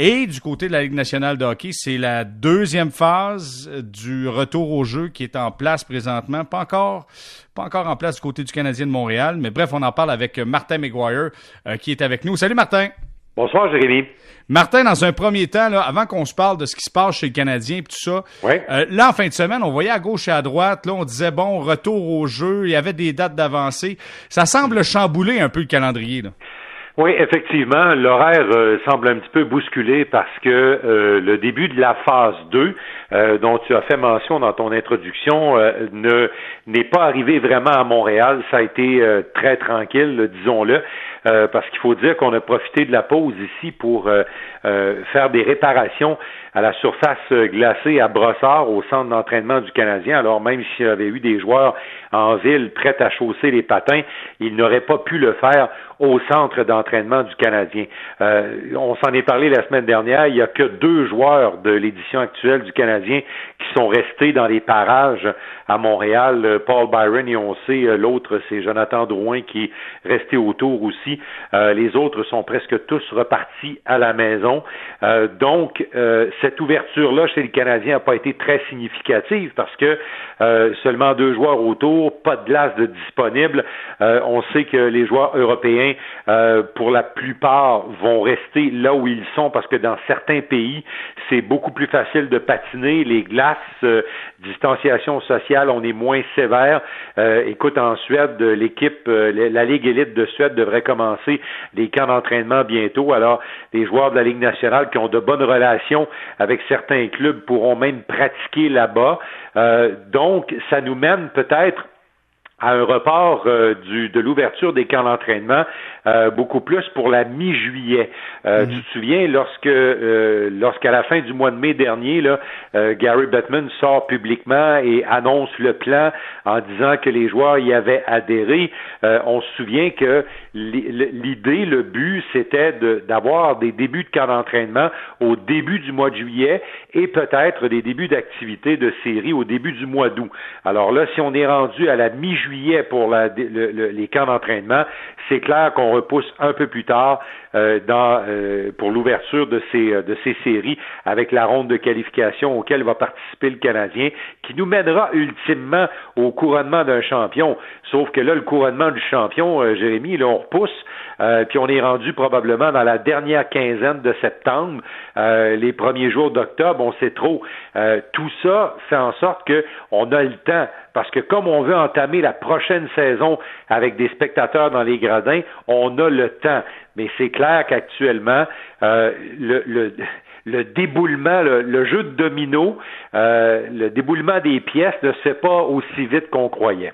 Et du côté de la Ligue nationale de hockey, c'est la deuxième phase du retour au jeu qui est en place présentement. Pas encore, pas encore en place du côté du Canadien de Montréal, mais bref, on en parle avec Martin McGuire euh, qui est avec nous. Salut Martin. Bonsoir Jérémy. Martin, dans un premier temps, là, avant qu'on se parle de ce qui se passe chez le Canadien et tout ça, euh, là, en fin de semaine, on voyait à gauche et à droite, là, on disait, bon, retour au jeu, il y avait des dates d'avancée. Ça semble chambouler un peu le calendrier. Là. Oui, effectivement, l'horaire euh, semble un petit peu bousculé parce que euh, le début de la phase 2, euh, dont tu as fait mention dans ton introduction, ne n'est pas arrivé vraiment à Montréal. Ça a été très tranquille, disons-le. parce qu'il faut dire qu'on a profité de la pause ici pour faire des réparations à la surface glacée à Brossard, au centre d'entraînement du Canadien. Alors même s'il y avait eu des joueurs en ville prêts à chausser les patins, ils n'auraient pas pu le faire au centre d'entraînement du Canadien. Euh, on s'en est parlé la semaine dernière. Il n'y a que deux joueurs de l'édition actuelle du Canadien qui sont restés dans les parages à Montréal. Euh, Paul Byron et on sait, euh, l'autre c'est Jonathan Drouin qui est resté autour aussi. les autres sont presque tous repartis à la maison. donc cette ouverture-là chez les Canadiens n'a pas été très significative parce que seulement deux joueurs autour, pas de glace disponible. on sait que les joueurs européens euh, pour la plupart, vont rester là où ils sont parce que dans certains pays, c'est beaucoup plus facile de patiner. Les glaces, euh, distanciation sociale, on est moins sévère. Euh, écoute, en Suède, l'équipe, la Ligue élite de Suède devrait commencer les camps d'entraînement bientôt. Alors, les joueurs de la Ligue nationale qui ont de bonnes relations avec certains clubs pourront même pratiquer là-bas. donc, ça nous mène peut-être à un report euh, du, de l'ouverture des camps d'entraînement euh, beaucoup plus pour la mi-juillet. Euh, mhm. Tu te souviens lorsque lorsqu'à la fin du mois de mai dernier, là, Gary Bettman sort publiquement et annonce le plan en disant que les joueurs y avaient adhéré, on se souvient que l'idée, le but, c'était d'avoir des débuts de camp d'entraînement au début du mois de juillet et peut-être des débuts d'activité de série au début du mois d'août. Alors là, si on est rendu à la mi-juillet pour les camps d'entraînement, c'est clair qu'on repousse un peu plus tard euh, dans, euh, pour l'ouverture de ces, euh, de ces séries avec la ronde de qualification auquel va participer le Canadien, qui nous mènera ultimement au couronnement d'un champion. Sauf que là, le couronnement du champion, Jérémy, là, on repousse, puis on est rendu probablement dans la dernière quinzaine de septembre, les premiers jours d'octobre, on sait trop. tout ça fait en sorte qu'on a le temps parce que comme on veut entamer la prochaine saison avec des spectateurs dans les gradins, on a le temps. Mais c'est clair qu'actuellement, euh, le, déboulement, le, jeu de domino, euh, le déboulement des pièces ne se fait pas aussi vite qu'on croyait.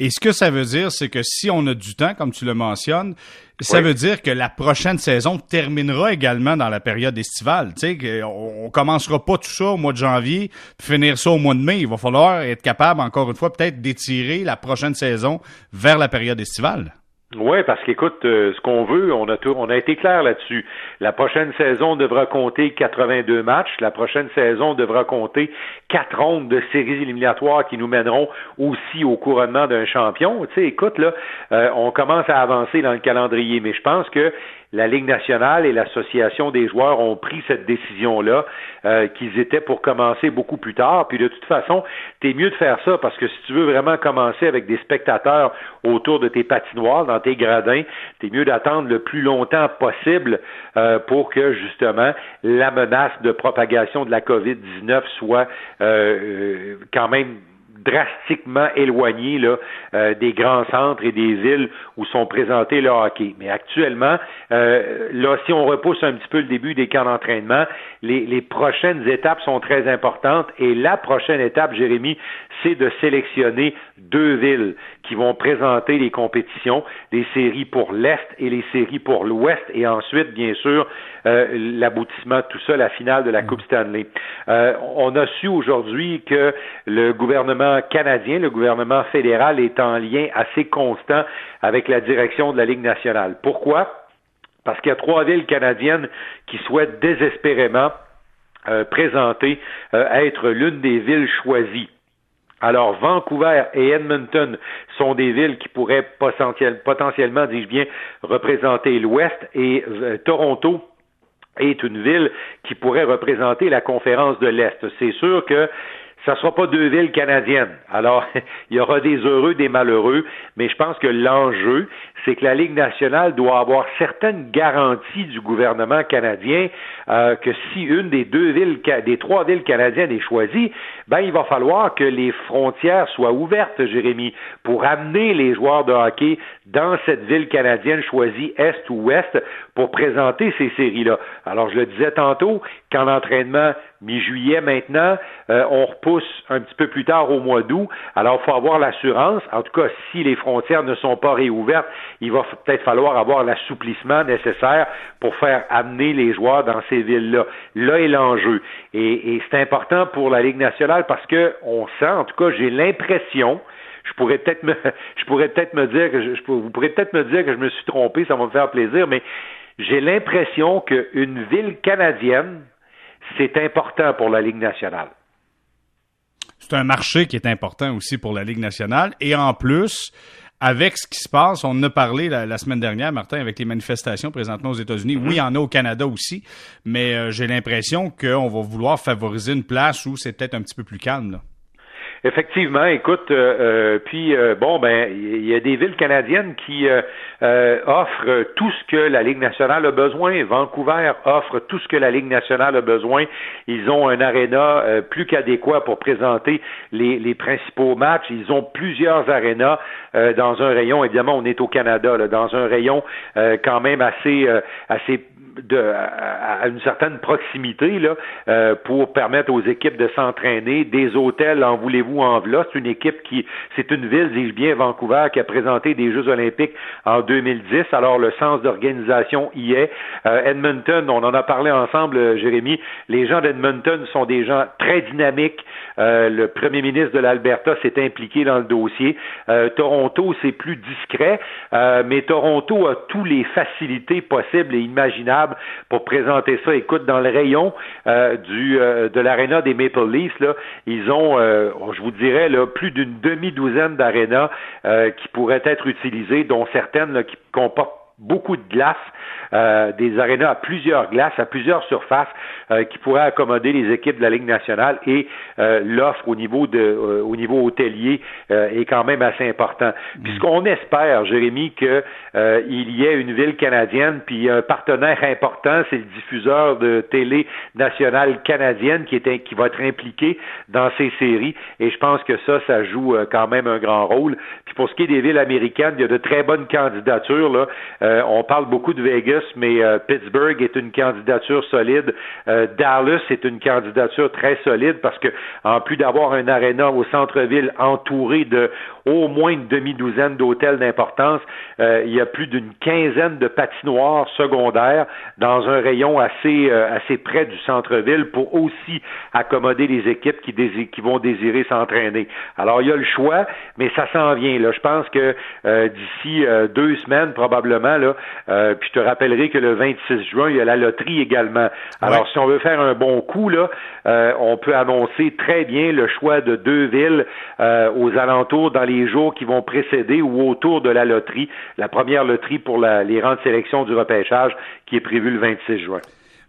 Et ce que ça veut dire, c'est que si on a du temps, comme tu le mentionnes, ça veut dire que la prochaine saison terminera également dans la période estivale. Tu sais, on, commencera pas tout ça au mois de janvier, puis finir ça au mois de mai. Il va falloir être capable, encore une fois, peut-être d'étirer la prochaine saison vers la période estivale. Oui, parce qu'écoute, euh, ce qu'on veut, on a on a été clair là-dessus. La prochaine saison devra compter 82 matchs. La prochaine saison devra compter quatre rondes de séries éliminatoires qui nous mèneront aussi au couronnement d'un champion. Tu sais, écoute, là, euh, on commence à avancer dans le calendrier, mais je pense que la Ligue nationale et l'Association des joueurs ont pris cette décision-là, euh, qu'ils étaient pour commencer beaucoup plus tard. Puis de toute façon, t'es mieux de faire ça parce que si tu veux vraiment commencer avec des spectateurs autour de tes patinoires, dans tes gradins, t'es mieux d'attendre le plus longtemps possible euh, pour que justement la menace de propagation de la COVID-19 soit euh, quand même drastiquement éloigné là, euh, des grands centres et des villes où sont présentés le hockey. Mais actuellement, euh, là, si on repousse un petit peu le début des camps d'entraînement, les, les prochaines étapes sont très importantes et la prochaine étape, Jérémy, c'est de sélectionner deux villes qui vont présenter les compétitions, les séries pour l'Est et les séries pour l'Ouest, et ensuite, bien sûr, euh, l'aboutissement de tout ça, la finale de la Coupe Stanley. Euh, on a su aujourd'hui que le gouvernement canadien, le gouvernement fédéral est en lien assez constant avec la direction de la Ligue nationale. Pourquoi? Parce qu'il y a trois villes canadiennes qui souhaitent désespérément euh, présenter être l'une des villes choisies alors, Vancouver et Edmonton sont des villes qui pourraient potentiellement, dis-je bien, représenter l'Ouest et euh, Toronto est une ville qui pourrait représenter la conférence de l'Est. C'est sûr que ça sera pas deux villes canadiennes. Alors, il y aura des heureux, des malheureux, mais je pense que l'enjeu, c'est que la Ligue nationale doit avoir certaines garanties du gouvernement canadien euh, que si une des deux villes, des trois villes canadiennes est choisie, ben il va falloir que les frontières soient ouvertes, Jérémy, pour amener les joueurs de hockey dans cette ville canadienne choisie Est ou Ouest pour présenter ces séries-là. Alors, je le disais tantôt, qu'en entraînement mi-juillet maintenant, euh, on repousse un petit peu plus tard au mois d'août. Alors, il faut avoir l'assurance, en tout cas, si les frontières ne sont pas réouvertes, il va peut-être falloir avoir l'assouplissement nécessaire pour faire amener les joueurs dans ces villes-là. Là est l'enjeu. Et, c'est important pour la Ligue nationale parce que on sent, en tout cas, j'ai l'impression, je pourrais peut-être me, je pourrais peut-être me dire que je, vous peut-être me dire que je me suis trompé, ça va me faire plaisir, mais j'ai l'impression qu'une ville canadienne, c'est important pour la Ligue nationale. C'est un marché qui est important aussi pour la Ligue nationale. Et en plus, avec ce qui se passe, on en a parlé la, semaine dernière, Martin, avec les manifestations présentement aux États-Unis. Oui, il y en a au Canada aussi, mais euh, j'ai l'impression qu'on va vouloir favoriser une place où c'est peut-être un petit peu plus calme. Là. Effectivement, écoute, euh, euh, puis euh, bon, ben, il y a des villes canadiennes qui offrent tout ce que la Ligue nationale a besoin. Vancouver offre tout ce que la Ligue nationale a besoin. Ils ont un aréna plus qu'adéquat pour présenter les, les, principaux matchs. Ils ont plusieurs arénas dans un rayon. Évidemment, on est au Canada, là, dans un rayon quand même assez assez de, à, une certaine proximité là, euh, pour permettre aux équipes de s'entraîner. Des hôtels, en voulez-vous, en v'là. C'est une équipe qui, c'est une ville, dis-je bien, Vancouver, qui a présenté des Jeux olympiques en 2010. Alors, le sens d'organisation y est. Euh, Edmonton, on en a parlé ensemble, euh, Jérémy. Les gens d'Edmonton sont des gens très dynamiques. le premier ministre de l'Alberta s'est impliqué dans le dossier. Toronto, c'est plus discret, mais Toronto a tous les facilités possibles et imaginables pour présenter ça. Écoute, dans le rayon euh, euh, de l'aréna des Maple Leafs, là, ils ont, euh, je vous dirais, plus d'une demi-douzaine d'arénas qui pourraient être utilisées, dont certaines qui comportent beaucoup de glace, euh, des arénas à plusieurs glaces, à plusieurs surfaces euh, qui pourraient accommoder les équipes de la Ligue nationale et euh, l'offre au niveau de au niveau hôtelier est quand même assez important. Puisqu'on espère, Jérémy, que il y ait une ville canadienne, puis un partenaire important, c'est le diffuseur de télé nationale canadienne qui est qui va être impliqué dans ces séries. Et je pense que ça, ça joue quand même un grand rôle. Puis pour ce qui est des villes américaines, il y a de très bonnes candidatures là. Euh, on parle beaucoup de Vegas, mais euh, Pittsburgh est une candidature solide. Euh, Dallas est une candidature très solide parce que en plus d'avoir un aréna au centre-ville entouré de au moins une demi-douzaine d'hôtels d'importance, il y a plus d'une quinzaine de patinoires secondaires dans un rayon assez assez près du centre-ville pour aussi accommoder les équipes qui, qui vont désirer s'entraîner. Alors il y a le choix, mais ça s'en vient. Là, je pense que d'ici deux semaines probablement euh, puis je te rappellerai que le 26 juin, il y a la loterie également. Alors, si on veut faire un bon coup, là, euh, on peut annoncer très bien le choix de deux villes euh, aux alentours dans les jours qui vont précéder ou autour de la loterie, la première loterie pour les rangs de sélection du repêchage qui est prévue le 26 juin.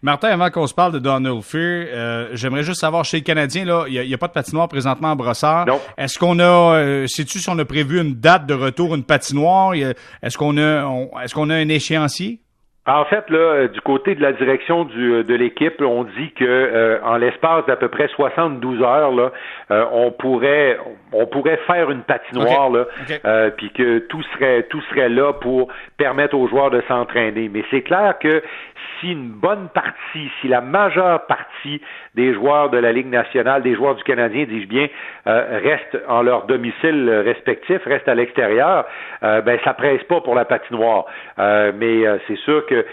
Martin, avant qu'on se parle de Donald Fear, euh, j'aimerais juste savoir chez les Canadiens, là, il n'y a, pas de patinoire présentement en brossard. Non. Est-ce qu'on a, euh, sais-tu si on a prévu une date de retour, une patinoire? Est-ce qu'on a, est-ce qu'on a un échéancier? En fait, là, euh, du côté de la direction du, de l'équipe, on dit que en l'espace d'à peu près 72 heures, là, on pourrait on pourrait faire une patinoire là, puis que tout serait tout serait là pour permettre aux joueurs de s'entraîner. Mais c'est clair que si une bonne partie, si la majeure partie des joueurs de la Ligue nationale, des joueurs du Canadien, dis-je bien, euh, restent en leur domicile respectif, restent à l'extérieur, euh, ben ça presse pas pour la patinoire. Euh, mais euh, c'est sûr que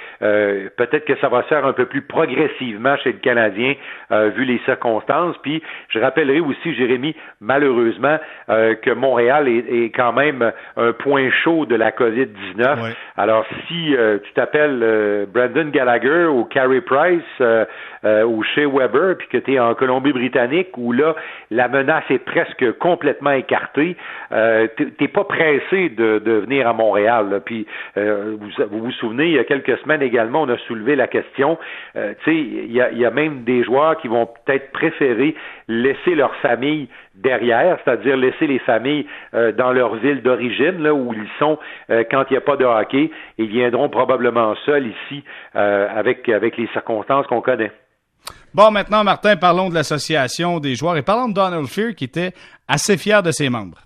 peut-être que ça va se faire un peu plus progressivement chez le Canadien, vu les circonstances. Puis je rappellerai aussi, Jérémy, malheureusement, que Montréal est, est, quand même un point chaud de la COVID-19. Alors si tu t'appelles Brandon Ou Carey Price euh, euh, ou chez Weber, puis que tu es en Colombie-Britannique, où là, la menace est presque complètement écartée, euh, t'es pas pressé de, venir à Montréal. Puis vous, vous, souvenez, il y a quelques semaines également, on a soulevé la question, tu sais, il y a même des joueurs qui vont peut-être préférer laisser leur famille derrière, c'est-à-dire laisser les familles euh, dans leur ville d'origine, là où ils sont euh, quand il n'y a pas de hockey, ils viendront probablement seuls ici euh, avec, avec les circonstances qu'on connaît. Bon, maintenant, Martin, parlons de l'association des joueurs et parlons de Donald Fear qui était assez fier de ses membres.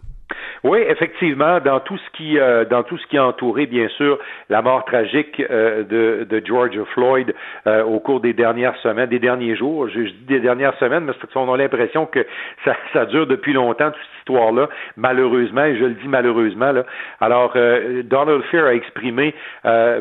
Oui, effectivement, dans tout ce qui euh, dans tout ce qui a entouré, bien sûr, la mort tragique euh, de, de George Floyd euh, au cours des dernières semaines, des derniers jours. Je, dis des dernières semaines, mais on a l'impression que ça, ça dure depuis longtemps malheureusement, et je le dis malheureusement. Alors, Donald Fair a exprimé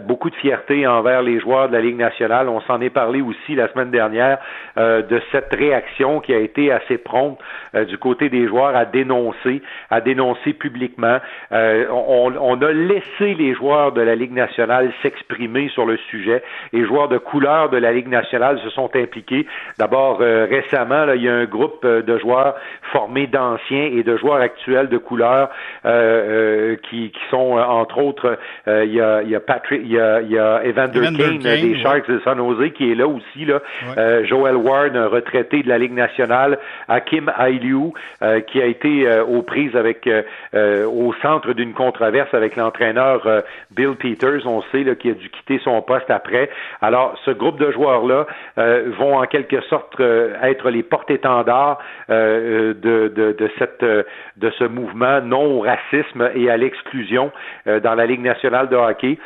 beaucoup de fierté envers les joueurs de la Ligue nationale. On s'en est parlé aussi la semaine dernière de cette réaction qui a été assez prompte du côté des joueurs à dénoncer, à dénoncer publiquement. Euh, on, a laissé les joueurs de la Ligue nationale s'exprimer sur le sujet. Les joueurs de couleur de la Ligue nationale se sont impliqués. D'abord, euh, récemment, il y a un groupe euh, de joueurs formés d'anciens et de joueurs actuels de couleur qui, sont, entre autres, il y a, il y a Patrick, il y a, il y a Evander, Kane, des Sharks de San Jose qui est là aussi. Là. Joel Ward, un retraité de la Ligue nationale. Hakim Ailiu, qui a été aux prises avec euh, au centre d'une controverse avec l'entraîneur euh, Bill Peters, on sait qu'il a dû quitter son poste après. Alors, ce groupe de joueurs-là euh, vont en quelque sorte être les porte-étendards de, de, de, cette, de ce mouvement non au racisme et à l'exclusion dans la Ligue nationale de hockey.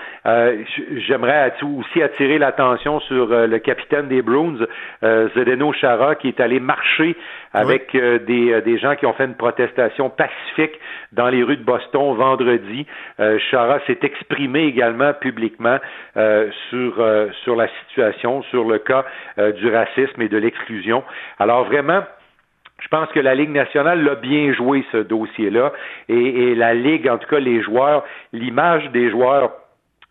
J'aimerais aussi attirer l'attention sur le capitaine des Bruins, Zdeno Chara, qui est allé marcher avec des, des gens qui ont fait une protestation pacifique dans les rues de Boston vendredi. Euh, Chara s'est exprimé également publiquement euh, sur, euh, sur la situation, sur le cas du racisme et de l'exclusion. Alors vraiment, je pense que la Ligue nationale l'a bien joué ce dossier-là et, et la Ligue, en tout cas les joueurs, l'image des joueurs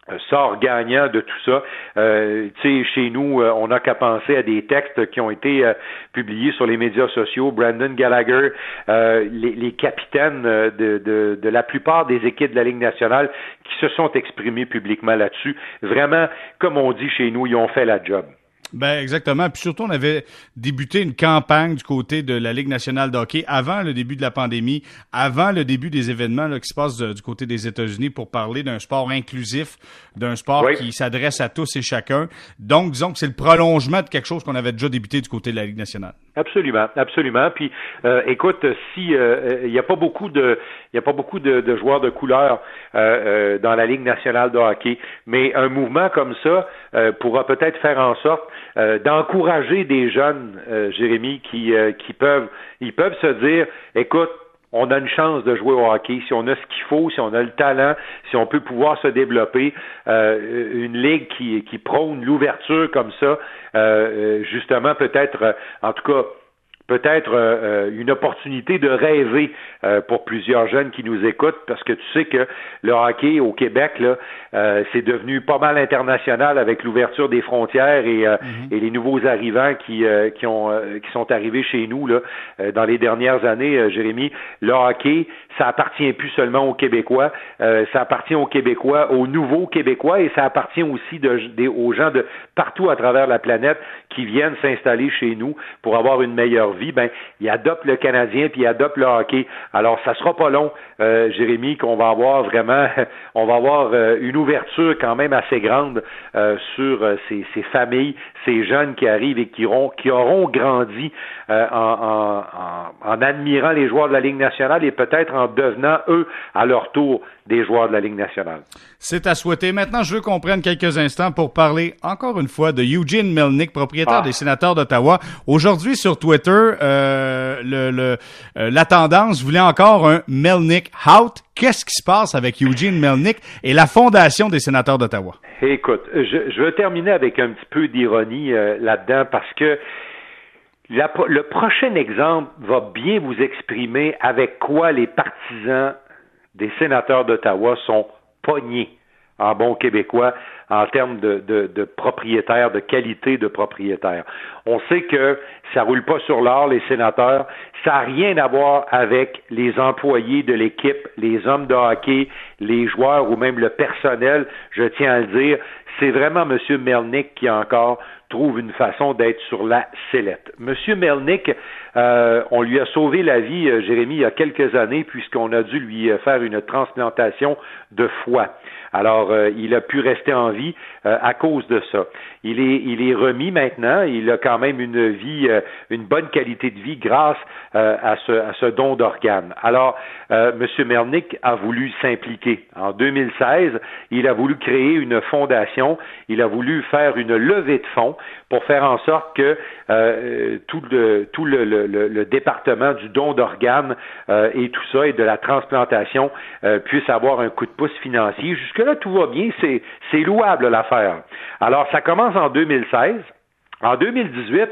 euh, sort gagnant de tout ça. Euh, tu sais, chez nous, euh, on n'a qu'à penser à des textes qui ont été publiés sur les médias sociaux. Brandon Gallagher, les, les, capitaines de, de, de, la plupart des équipes de la Ligue nationale qui se sont exprimés publiquement là-dessus. Vraiment, comme on dit chez nous, ils ont fait la job. Ben exactement. Puis surtout, on avait débuté une campagne du côté de la Ligue nationale de hockey avant le début de la pandémie, avant le début des événements là, qui se passent du côté des États-Unis pour parler d'un sport inclusif, d'un sport qui s'adresse à tous et chacun. Donc, disons que c'est le prolongement de quelque chose qu'on avait déjà débuté du côté de la Ligue nationale. Absolument, absolument. Puis, euh, écoute, si euh, il n'y a pas beaucoup de, il a pas beaucoup de, de joueurs de couleur euh, dans la Ligue nationale de hockey, mais un mouvement comme ça pourra peut-être faire en sorte d'encourager des jeunes, Jérémy, qui, qui peuvent, ils peuvent se dire, écoute, on a une chance de jouer au hockey, si on a ce qu'il faut, si on a le talent, si on peut pouvoir se développer, euh, une ligue qui, qui prône l'ouverture comme ça, euh, euh, justement peut-être, en tout cas, peut-être euh, euh, une opportunité de rêver euh, pour plusieurs jeunes qui nous écoutent, parce que tu sais que le hockey au Québec, là, c'est devenu pas mal international avec l'ouverture des frontières et, mhm. et, les nouveaux arrivants qui, qui, ont, qui sont arrivés chez nous là, dans les dernières années, Jérémy. Le hockey, ça appartient plus seulement aux Québécois, ça appartient aux Québécois, aux nouveaux Québécois, et ça appartient aussi de, aux gens de partout à travers la planète qui viennent s'installer chez nous pour avoir une meilleure vie, ben, il adopte le Canadien puis il adopte le hockey. Alors, ça sera pas long, euh, Jérémy, qu'on va avoir vraiment, on va avoir euh, une ouverture quand même assez grande euh, sur ces, ces, familles, ces jeunes qui arrivent et qui auront, qui auront grandi en, en, en, admirant les joueurs de la Ligue nationale et peut-être en devenant, eux, à leur tour, des joueurs de la Ligue nationale. C'est à souhaiter. Maintenant, je veux qu'on prenne quelques instants pour parler encore une fois de Eugene Melnick, propriétaire ah. des sénateurs d'Ottawa. Aujourd'hui, sur Twitter, euh, euh, la tendance voulait encore un Melnick out. Qu'est-ce qui se passe avec Eugene Melnick et la fondation des sénateurs d'Ottawa? Écoute, je, je veux terminer avec un petit peu d'ironie euh, là-dedans parce que le prochain exemple va bien vous exprimer avec quoi les partisans des sénateurs d'Ottawa sont pognés en bon québécois en termes de, de, de propriétaires, de qualité de propriétaire. On sait que ça roule pas sur l'or, les sénateurs. Ça n'a rien à voir avec les employés de l'équipe, les hommes de hockey, les joueurs ou même le personnel, je tiens à le dire. C'est vraiment M. Melnick qui encore trouve une façon d'être sur la sellette. M. Melnick, euh, on lui a sauvé la vie, euh, Jérémy, il y a quelques années, puisqu'on a dû lui euh, faire une transplantation de foie. Alors, il a pu rester en vie à cause de ça. Il est, il est remis maintenant. Il a quand même une vie, une bonne qualité de vie grâce à, ce, à ce don d'organes. Alors, M. Mernick a voulu s'impliquer. En 2016, il a voulu créer une fondation. Il a voulu faire une levée de fonds pour faire en sorte que tout, le, tout le, le, département du don d'organes et tout ça et de la transplantation puisse avoir un coup de pouce financier. Jusque-là, tout va bien. C'est, c'est louable l'affaire. Alors, ça commence en 2016. En 2018,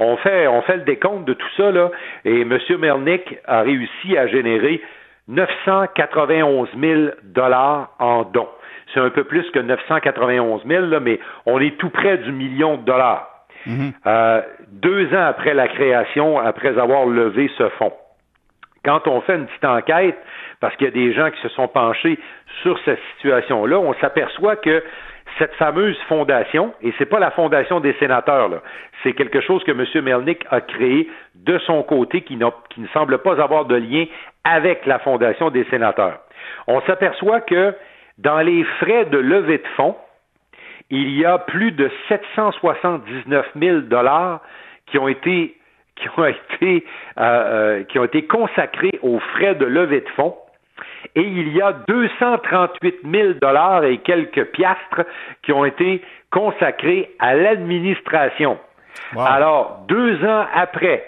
on fait, on fait le décompte de tout ça, là, et M. Mernick a réussi à générer 991 000 dollars en dons. C'est un peu plus que 991 000, là, mais on est tout près du million de dollars. Mm-hmm. Euh, deux ans après la création, après avoir levé ce fonds. Quand on fait une petite enquête, parce qu'il y a des gens qui se sont penchés sur cette situation-là, on s'aperçoit que cette fameuse fondation, et c'est pas la fondation des sénateurs, c'est quelque chose que M. Melnick a créé de son côté qui, qui ne semble pas avoir de lien avec la fondation des sénateurs. On s'aperçoit que dans les frais de levée de fonds, il y a plus de 779 000 dollars qui ont été qui ont été euh, euh, qui ont été consacrés aux frais de levée de fonds. Et il y a 238 000 dollars et quelques piastres qui ont été consacrés à l'administration. Alors, deux ans après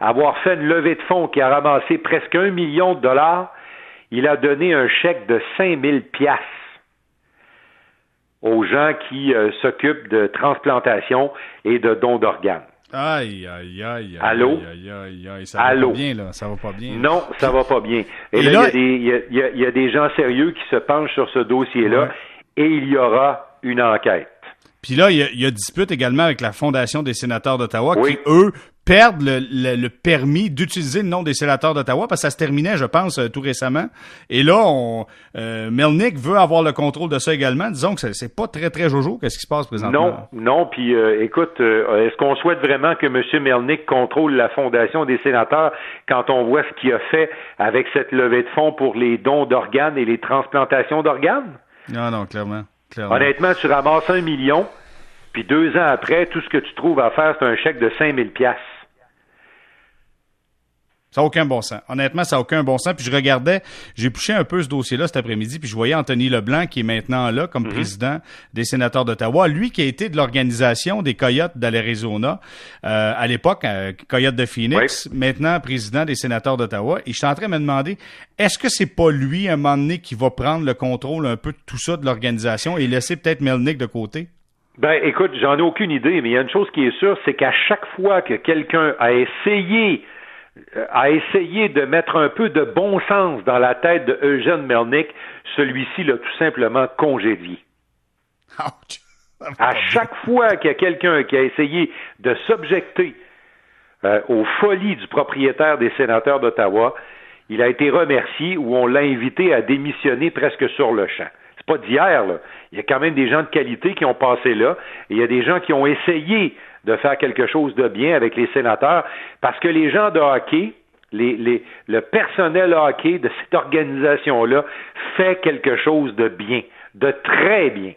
avoir fait une levée de fonds qui a ramassé presque un million de dollars, il a donné un chèque de 5 000 piastres aux gens qui euh, s'occupent de transplantation et de dons d'organes. Aïe, aïe, aïe, Allô? aïe, aïe, aïe, ça va pas bien, là. Ça va pas bien. Non, ça va pas bien. Et, là, il y, a des gens sérieux qui se penchent sur ce dossier-là et il y aura une enquête. Puis là, il y, a, dispute également avec la Fondation des sénateurs d'Ottawa qui, eux, perdent le, permis d'utiliser le nom des sénateurs d'Ottawa parce que ça se terminait, je pense, euh, tout récemment. Et là, on, euh, Melnick veut avoir le contrôle de ça également. Disons que c'est pas très, très jojo. Qu'est-ce qui se passe présentement? Non, non. Puis euh, écoute, est-ce qu'on souhaite vraiment que M. Melnick contrôle la Fondation des sénateurs quand on voit ce qu'il a fait avec cette levée de fonds pour les dons d'organes et les transplantations d'organes? Non, non, clairement. Honnêtement, tu ramasses un million, puis deux ans après, tout ce que tu trouves à faire, c'est un chèque de 5000 piastres. Ça n'a aucun bon sens. Honnêtement, ça n'a aucun bon sens. Puis je regardais, j'ai poussé un peu ce dossier-là cet après-midi, puis je voyais Anthony Leblanc qui est maintenant là comme mhm. président des sénateurs d'Ottawa. Lui qui a été de l'organisation des Coyotes de l'Arizona euh, à l'époque, euh, Coyotes de Phoenix, maintenant président des sénateurs d'Ottawa. Et je suis en train de me demander, est-ce que c'est pas lui, à un moment donné, qui va prendre le contrôle un peu de tout ça de l'organisation et laisser peut-être Melnick de côté? Ben, écoute, j'en ai aucune idée, mais il y a une chose qui est sûre, c'est qu'à chaque fois que quelqu'un a essayé a essayé de mettre un peu de bon sens dans la tête de Eugène Melnick, celui-ci l'a tout simplement congédié. À chaque fois qu'il y a quelqu'un qui a essayé de s'objecter euh, aux folies du propriétaire des sénateurs d'Ottawa, il a été remercié ou on l'a invité à démissionner presque sur le champ. C'est pas d'hier, là. Il y a quand même des gens de qualité qui ont passé là, et il y a des gens qui ont essayé de faire quelque chose de bien avec les sénateurs, parce que les gens de hockey, les, le personnel hockey de cette organisation-là fait quelque chose de bien, de très bien.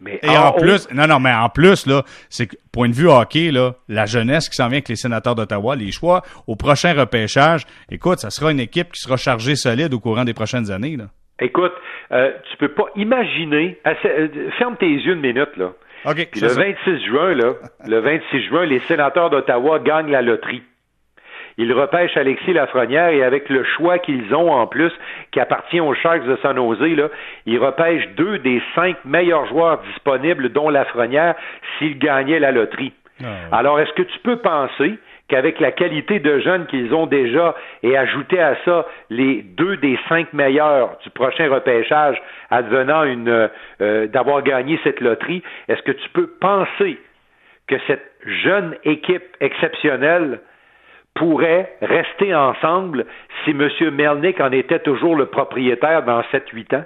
Mais Et en, plus, non, non, mais en plus, là, c'est que, point de vue hockey, là, la jeunesse qui s'en vient avec les sénateurs d'Ottawa, les choix au prochain repêchage, écoute, ça sera une équipe qui sera chargée solide au courant des prochaines années, là. Écoute, euh, tu peux pas imaginer, euh, ferme tes yeux une minute, là le 26 juin, là, le 26 juin, les sénateurs d'Ottawa gagnent la loterie. Ils repêchent Alexis Lafrenière et avec le choix qu'ils ont en plus, qui appartient aux Sharks de San Jose, là, ils repêchent deux des cinq meilleurs joueurs disponibles, dont Lafrenière, s'ils gagnaient la loterie. Ah Alors, est-ce que tu peux penser qu'avec la qualité de jeunes qu'ils ont déjà et ajouter à ça les deux des cinq meilleurs du prochain repêchage advenant une euh, d'avoir gagné cette loterie, est-ce que tu peux penser que cette jeune équipe exceptionnelle pourrait rester ensemble si M. Melnick en était toujours le propriétaire dans 7-8 ans?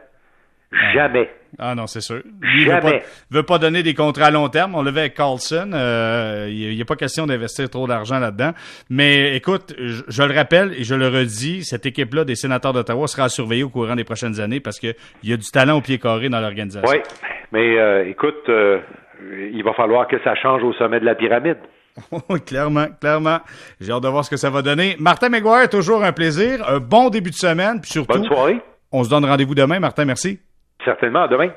Ah. Jamais. Ah non, c'est sûr. Lui, Jamais. Veut pas, veut pas donner des contrats à long terme. On le avec Carlson. Euh, il n'y a pas question d'investir trop d'argent là-dedans. Mais écoute, je, le rappelle et je le redis, cette équipe-là des sénateurs d'Ottawa sera surveillée au courant des prochaines années parce qu'il y a du talent au pied carré dans l'organisation. Oui, mais euh, écoute, euh, il va falloir que ça change au sommet de la pyramide. Clairement, clairement. J'ai hâte de voir ce que ça va donner. Martin McGuire, toujours un plaisir. Un bon début de semaine. Puis surtout, Bonne soirée. On se donne rendez-vous demain. Martin, merci. Certainement. À demain.